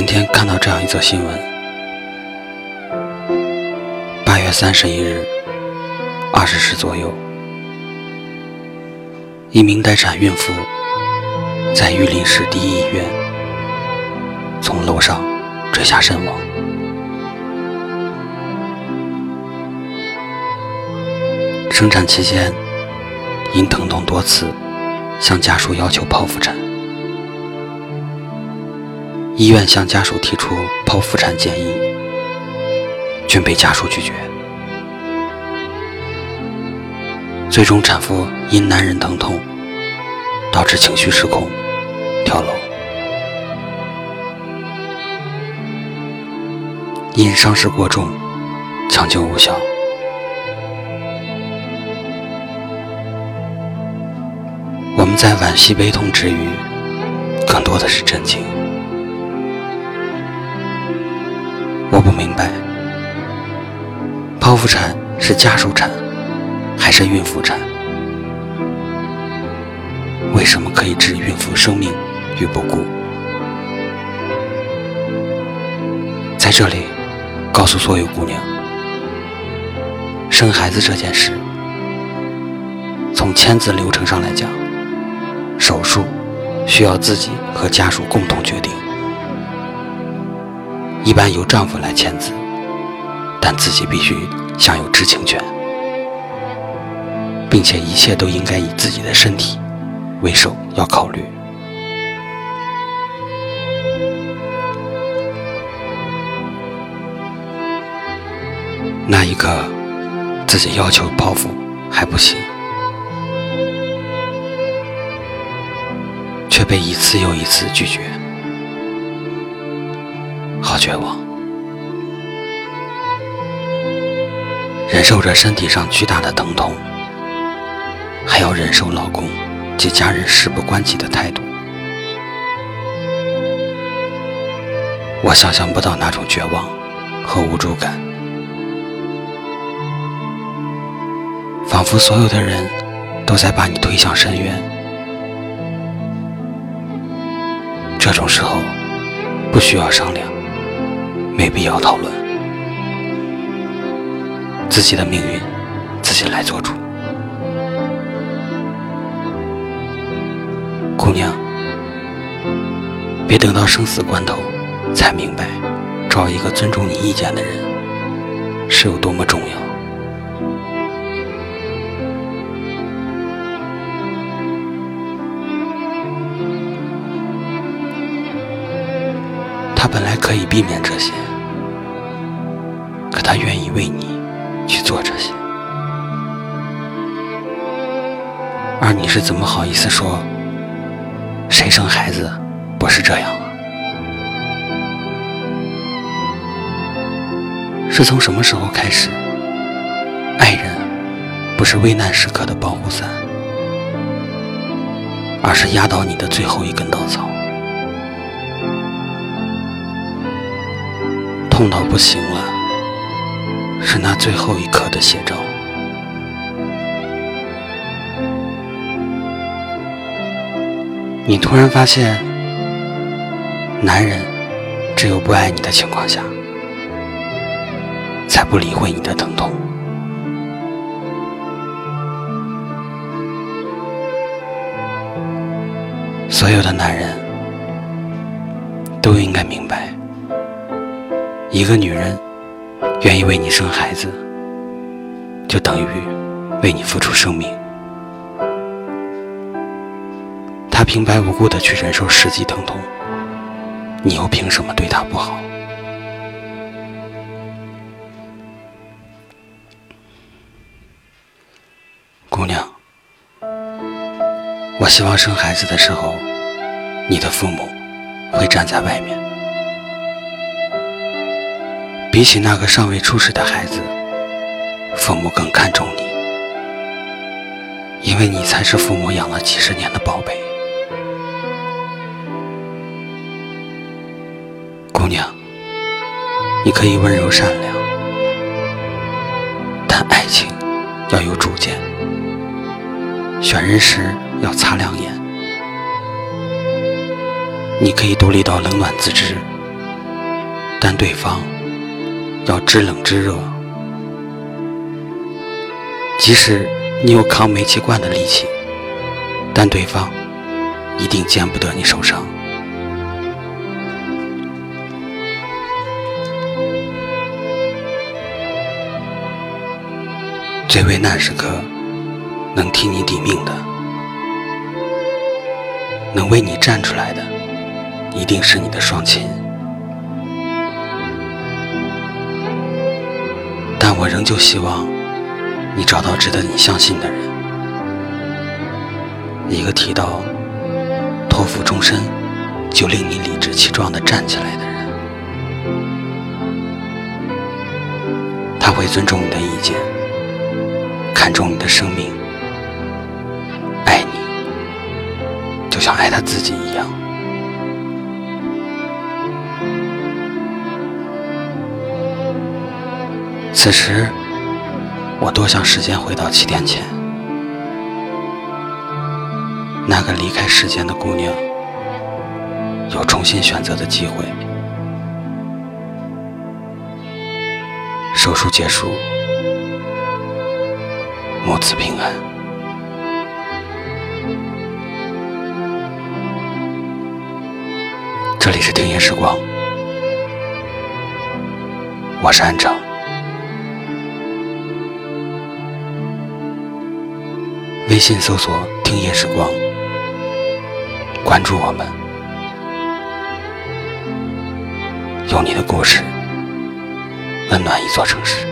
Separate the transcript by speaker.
Speaker 1: 今天看到这样一则新闻：八月三十一日二十时左右，一名待产孕妇在榆林市第一医院从楼上坠下身亡。生产期间，因疼痛多次，向家属要求剖腹产。医院向家属提出剖腹产建议，均被家属拒绝。最终，产妇因男人疼痛导致情绪失控，跳楼。因伤势过重，抢救无效。我们在惋惜悲痛之余，更多的是震惊。我不明白，剖腹产是家属产还是孕妇产？为什么可以置孕妇生命于不顾？在这里，告诉所有姑娘，生孩子这件事，从签字流程上来讲，手术需要自己和家属共同决定。一般由丈夫来签字，但自己必须享有知情权，并且一切都应该以自己的身体为首要考虑。那一刻，自己要求剖腹还不行，却被一次又一次拒绝。好绝望，忍受着身体上巨大的疼痛，还要忍受老公及家人事不关己的态度。我想象不到那种绝望和无助感，仿佛所有的人都在把你推向深渊。这种时候，不需要商量。没必要讨论，自己的命运自己来做主。姑娘，别等到生死关头才明白，找一个尊重你意见的人是有多么重要。他本来可以避免这些。可他愿意为你去做这些，而你是怎么好意思说谁生孩子不是这样啊？是从什么时候开始，爱人不是危难时刻的保护伞，而是压倒你的最后一根稻草？痛到不行了。是那最后一刻的写照。你突然发现，男人只有不爱你的情况下，才不理会你的疼痛。所有的男人都应该明白，一个女人。愿意为你生孩子，就等于为你付出生命。他平白无故的去忍受实际疼痛，你又凭什么对他不好？姑娘，我希望生孩子的时候，你的父母会站在外面。比起那个尚未出世的孩子，父母更看重你，因为你才是父母养了几十年的宝贝。姑娘，你可以温柔善良，但爱情要有主见，选人时要擦亮眼。你可以独立到冷暖自知，但对方要知冷知热。即使你有扛煤气罐的力气，但对方一定见不得你受伤。最危难时刻，能替你抵命的，能为你站出来的，一定是你的双亲。我仍旧希望你找到值得你相信的人，一个提到托付终身就令你理直气壮地站起来的人，他会尊重你的意见。看重你的生命，爱你，就像爱他自己一样。此时，我多想时间回到七天前，那个离开世间的姑娘，有重新选择的机会。手术结束。母子平安。这里是听夜时光，我是安城。微信搜索“听夜时光”，关注我们，用你的故事温暖一座城市。